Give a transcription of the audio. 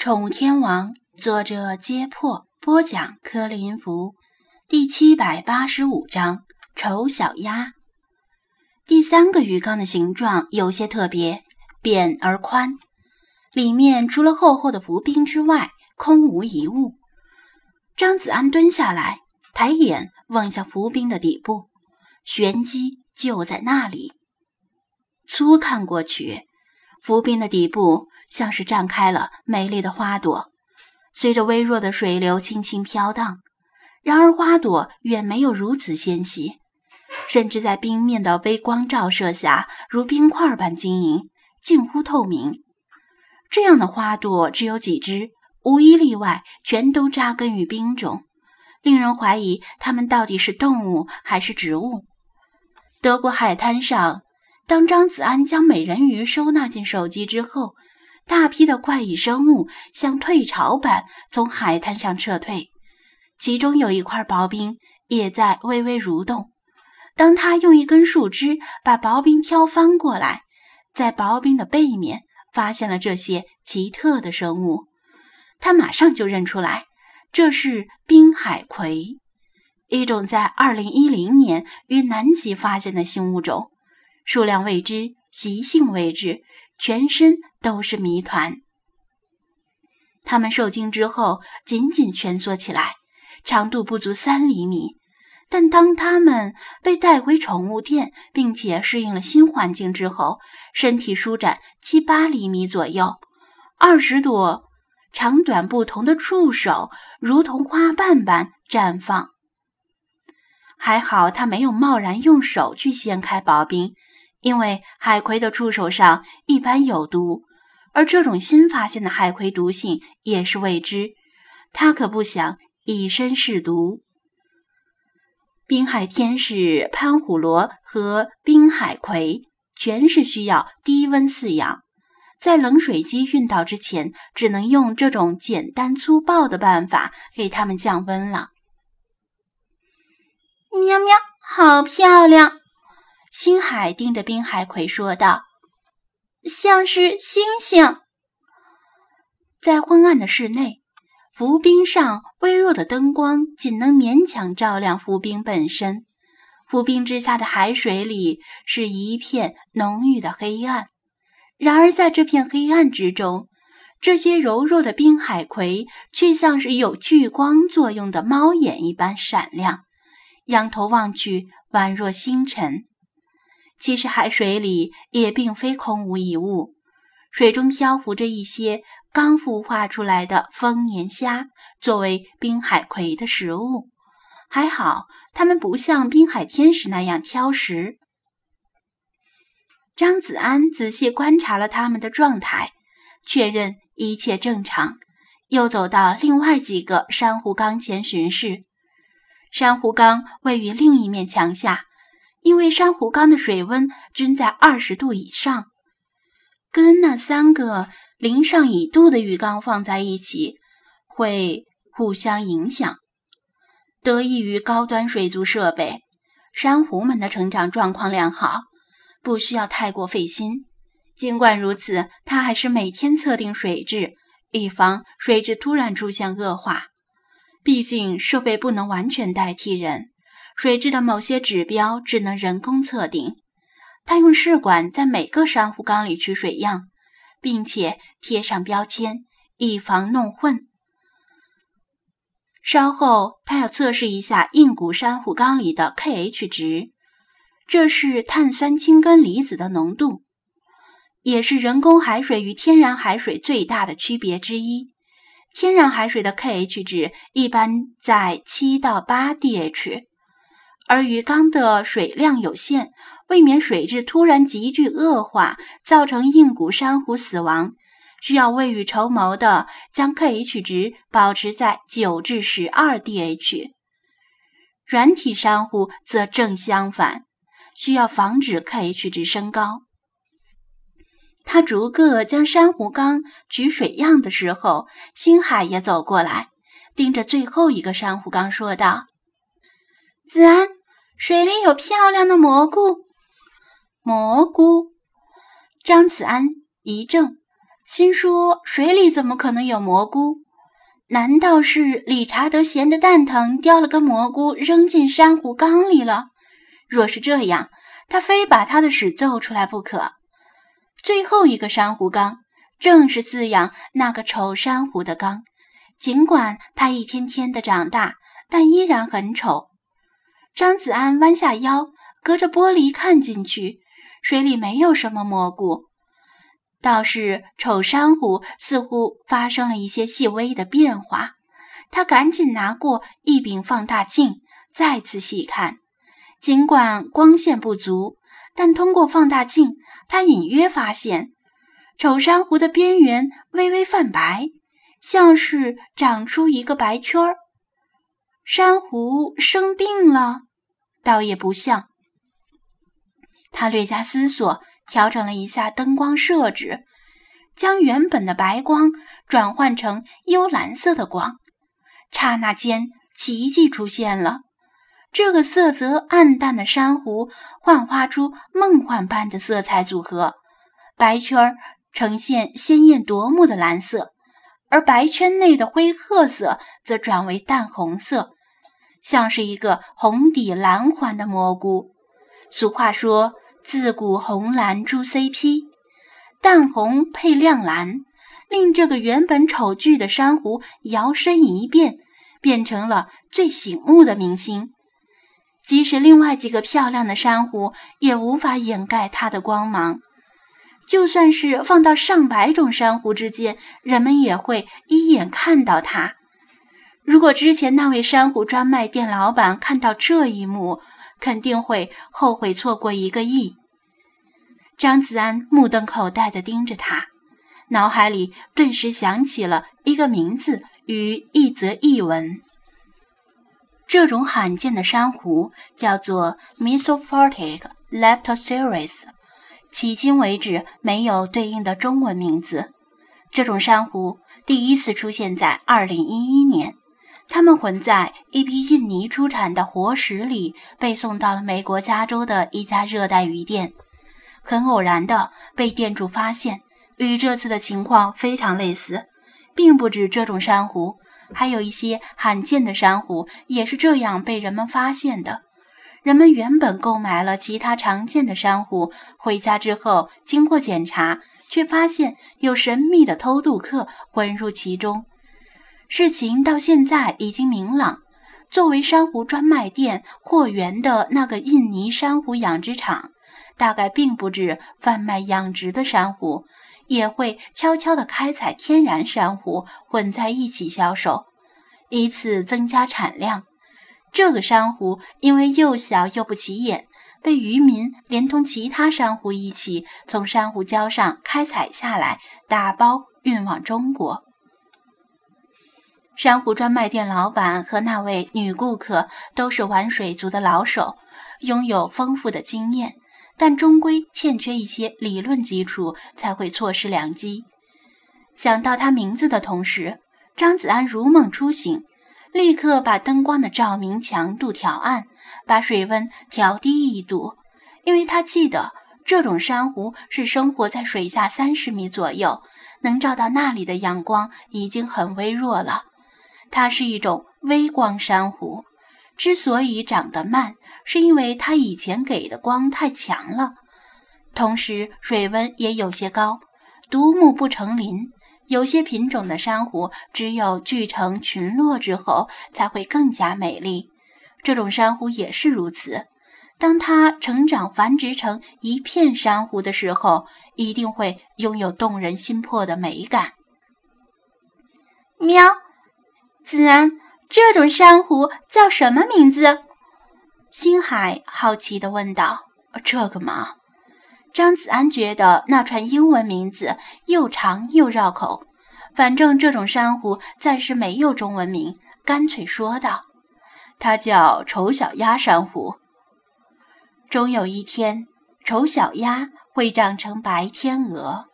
宠物天王，作者：揭破，播讲：柯林福，第七百八十五章：丑小鸭。第三个鱼缸的形状有些特别，扁而宽，里面除了厚厚的浮冰之外，空无一物。张子安蹲下来，抬眼望向浮冰的底部，玄机就在那里。粗看过去，浮冰的底部。像是绽开了美丽的花朵，随着微弱的水流轻轻飘荡。然而花朵远没有如此纤细，甚至在冰面的微光照射下，如冰块般晶莹，近乎透明。这样的花朵只有几只，无一例外，全都扎根于冰中，令人怀疑它们到底是动物还是植物。德国海滩上，当张子安将美人鱼收纳进手机之后。大批的怪异生物像退潮般从海滩上撤退，其中有一块薄冰也在微微蠕动。当他用一根树枝把薄冰挑翻过来，在薄冰的背面发现了这些奇特的生物，他马上就认出来，这是冰海葵，一种在2010年于南极发现的新物种，数量未知，习性未知。全身都是谜团。它们受惊之后紧紧蜷缩起来，长度不足三厘米。但当它们被带回宠物店，并且适应了新环境之后，身体舒展七八厘米左右，二十朵长短不同的触手如同花瓣般绽放。还好，它没有贸然用手去掀开薄冰。因为海葵的触手上一般有毒，而这种新发现的海葵毒性也是未知，他可不想以身试毒。滨海天使、潘虎螺和滨海葵全是需要低温饲养，在冷水机运到之前，只能用这种简单粗暴的办法给它们降温了。喵喵，好漂亮！星海盯着冰海葵说道：“像是星星。”在昏暗的室内，浮冰上微弱的灯光仅能勉强照亮浮冰本身。浮冰之下的海水里是一片浓郁的黑暗。然而，在这片黑暗之中，这些柔弱的冰海葵却像是有聚光作用的猫眼一般闪亮，仰头望去，宛若星辰。其实海水里也并非空无一物，水中漂浮着一些刚孵化出来的丰年虾，作为滨海葵的食物。还好，它们不像滨海天使那样挑食。张子安仔细观察了它们的状态，确认一切正常，又走到另外几个珊瑚缸前巡视。珊瑚缸位于另一面墙下。因为珊瑚缸的水温均在二十度以上，跟那三个零上一度的浴缸放在一起，会互相影响。得益于高端水族设备，珊瑚们的成长状况良好，不需要太过费心。尽管如此，他还是每天测定水质，以防水质突然出现恶化。毕竟设备不能完全代替人。水质的某些指标只能人工测定。他用试管在每个珊瑚缸里取水样，并且贴上标签，以防弄混。稍后，他要测试一下硬骨珊瑚缸里的 K-H 值，这是碳酸氢根离子的浓度，也是人工海水与天然海水最大的区别之一。天然海水的 K-H 值一般在七到八 dH。而鱼缸的水量有限，未免水质突然急剧恶化，造成硬骨珊瑚死亡，需要未雨绸缪的将 K-H 值保持在九至十二 dH。软体珊瑚则正相反，需要防止 K-H 值升高。他逐个将珊瑚缸取水样的时候，星海也走过来，盯着最后一个珊瑚缸说道：“子安。”水里有漂亮的蘑菇，蘑菇。张子安一怔，心说水里怎么可能有蘑菇？难道是理查德闲得蛋疼，叼了个蘑菇扔进珊瑚缸里了？若是这样，他非把他的屎揍出来不可。最后一个珊瑚缸正是饲养那个丑珊瑚的缸，尽管它一天天的长大，但依然很丑。张子安弯下腰，隔着玻璃看进去，水里没有什么蘑菇。倒是丑珊瑚似乎发生了一些细微的变化，他赶紧拿过一柄放大镜，再次细看。尽管光线不足，但通过放大镜，他隐约发现丑珊瑚的边缘微微泛白，像是长出一个白圈儿。珊瑚生病了，倒也不像。他略加思索。调整了一下灯光设置，将原本的白光转换成幽蓝色的光。刹那间，奇迹出现了。这个色泽暗淡的珊瑚幻化出梦幻般的色彩组合，白圈呈现鲜艳夺目的蓝色，而白圈内的灰褐色则转为淡红色，像是一个红底蓝环的蘑菇。俗话说。自古红蓝出 CP，淡红配亮蓝，令这个原本丑剧的珊瑚摇身一变，变成了最醒目的明星。即使另外几个漂亮的珊瑚，也无法掩盖它的光芒。就算是放到上百种珊瑚之间，人们也会一眼看到它。如果之前那位珊瑚专卖店老板看到这一幕，肯定会后悔错过一个亿。张子安目瞪口呆地盯着他，脑海里顿时想起了一个名字与一则译文。这种罕见的珊瑚叫做 Mesophotic Leptoceras，迄今为止没有对应的中文名字。这种珊瑚第一次出现在2011年。它们混在一批印尼出产的活石里，被送到了美国加州的一家热带鱼店。很偶然的被店主发现，与这次的情况非常类似，并不止这种珊瑚，还有一些罕见的珊瑚也是这样被人们发现的。人们原本购买了其他常见的珊瑚，回家之后经过检查，却发现有神秘的偷渡客混入其中。事情到现在已经明朗。作为珊瑚专卖店货源的那个印尼珊瑚养殖场，大概并不止贩卖养殖的珊瑚，也会悄悄地开采天然珊瑚混在一起销售，以此增加产量。这个珊瑚因为又小又不起眼，被渔民连同其他珊瑚一起从珊瑚礁上开采下来，打包运往中国。珊瑚专卖店老板和那位女顾客都是玩水族的老手，拥有丰富的经验，但终归欠缺一些理论基础，才会错失良机。想到他名字的同时，张子安如梦初醒，立刻把灯光的照明强度调暗，把水温调低一度，因为他记得这种珊瑚是生活在水下三十米左右，能照到那里的阳光已经很微弱了。它是一种微光珊瑚，之所以长得慢，是因为它以前给的光太强了，同时水温也有些高。独木不成林，有些品种的珊瑚只有聚成群落之后才会更加美丽。这种珊瑚也是如此，当它成长繁殖成一片珊瑚的时候，一定会拥有动人心魄的美感。喵。子安，这种珊瑚叫什么名字？星海好奇地问道。这个嘛，张子安觉得那串英文名字又长又绕口。反正这种珊瑚暂时没有中文名，干脆说道：“它叫丑小鸭珊瑚。终有一天，丑小鸭会长成白天鹅。”